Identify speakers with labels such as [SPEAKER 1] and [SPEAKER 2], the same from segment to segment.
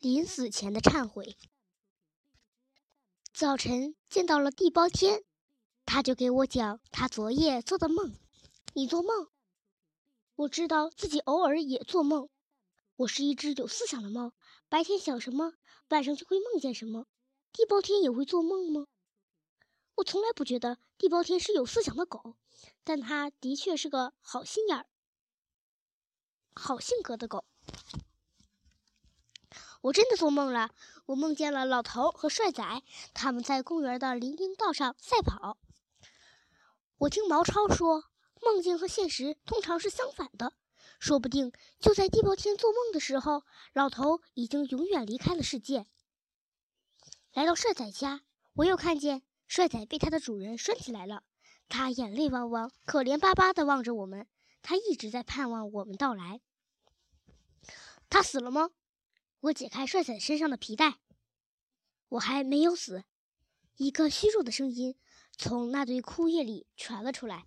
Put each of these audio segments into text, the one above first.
[SPEAKER 1] 临死前的忏悔。早晨见到了地包天，他就给我讲他昨夜做的梦。你做梦？我知道自己偶尔也做梦。我是一只有思想的猫，白天想什么，晚上就会梦见什么。地包天也会做梦吗？我从来不觉得地包天是有思想的狗，但他的确是个好心眼儿、好性格的狗。我真的做梦了，我梦见了老头和帅仔，他们在公园的林荫道上赛跑。我听毛超说，梦境和现实通常是相反的，说不定就在地包天做梦的时候，老头已经永远离开了世界。来到帅仔家，我又看见帅仔被他的主人拴起来了，他眼泪汪汪，可怜巴巴地望着我们，他一直在盼望我们到来。他死了吗？我解开帅仔身上的皮带，我还没有死。一个虚弱的声音从那堆枯叶里传了出来。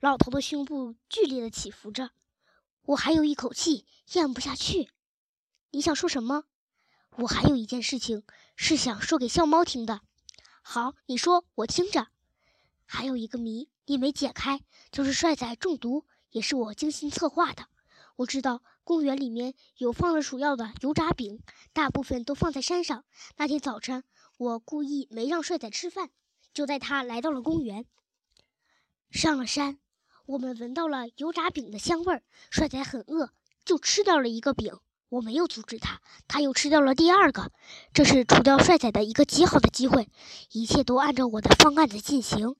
[SPEAKER 1] 老头的胸部剧烈的起伏着，我还有一口气咽不下去。你想说什么？我还有一件事情是想说给笑猫听的。好，你说，我听着。还有一个谜你没解开，就是帅仔中毒，也是我精心策划的。我知道公园里面有放了鼠药的油炸饼，大部分都放在山上。那天早晨，我故意没让帅仔吃饭，就带他来到了公园。上了山，我们闻到了油炸饼的香味儿。帅仔很饿，就吃掉了一个饼。我没有阻止他，他又吃掉了第二个。这是除掉帅仔的一个极好的机会。一切都按照我的方案在进行。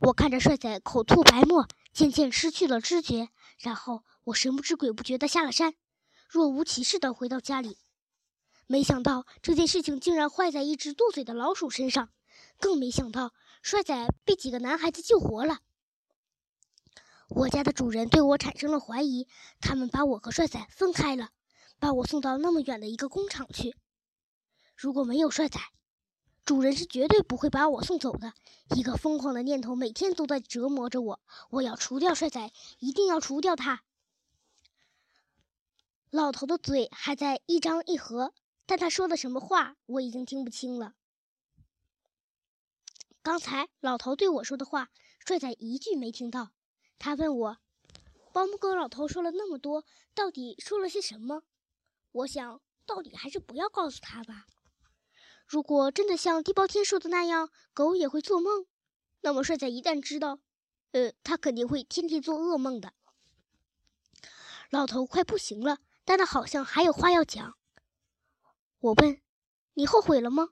[SPEAKER 1] 我看着帅仔口吐白沫，渐渐失去了知觉，然后。我神不知鬼不觉地下了山，若无其事地回到家里。没想到这件事情竟然坏在一只剁嘴的老鼠身上，更没想到帅仔被几个男孩子救活了。我家的主人对我产生了怀疑，他们把我和帅仔分开了，把我送到那么远的一个工厂去。如果没有帅仔，主人是绝对不会把我送走的。一个疯狂的念头每天都在折磨着我，我要除掉帅仔，一定要除掉他。老头的嘴还在一张一合，但他说的什么话我已经听不清了。刚才老头对我说的话，帅仔一句没听到。他问我：“保姆狗老头说了那么多，到底说了些什么？”我想到底还是不要告诉他吧。如果真的像地包天说的那样，狗也会做梦，那么帅仔一旦知道，呃，他肯定会天天做噩梦的。老头快不行了。但他好像还有话要讲。我问：“你后悔了吗？”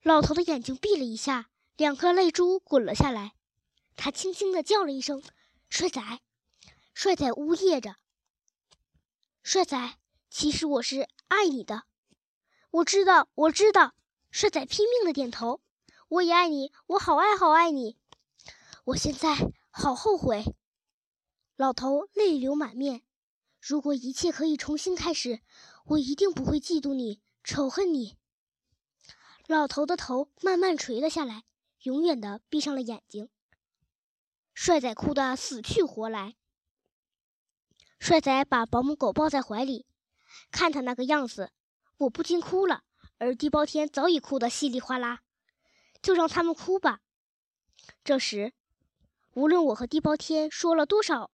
[SPEAKER 1] 老头的眼睛闭了一下，两颗泪珠滚了下来。他轻轻地叫了一声：“帅仔！”帅仔呜咽着：“帅仔，其实我是爱你的。”我知道，我知道。帅仔拼命的点头：“我也爱你，我好爱好爱你。”我现在好后悔。老头泪流满面。如果一切可以重新开始，我一定不会嫉妒你、仇恨你。老头的头慢慢垂了下来，永远的闭上了眼睛。帅仔哭得死去活来。帅仔把保姆狗抱在怀里，看他那个样子，我不禁哭了。而地包天早已哭得稀里哗啦，就让他们哭吧。这时，无论我和地包天说了多少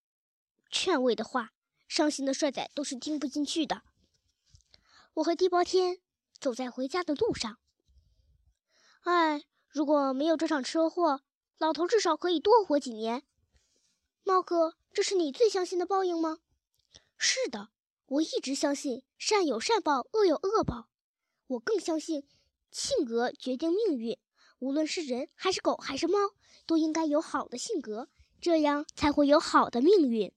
[SPEAKER 1] 劝慰的话。伤心的帅仔都是听不进去的。我和地包天走在回家的路上。唉，如果没有这场车祸，老头至少可以多活几年。猫哥，这是你最相信的报应吗？是的，我一直相信善有善报，恶有恶报。我更相信性格决定命运，无论是人还是狗还是猫，都应该有好的性格，这样才会有好的命运。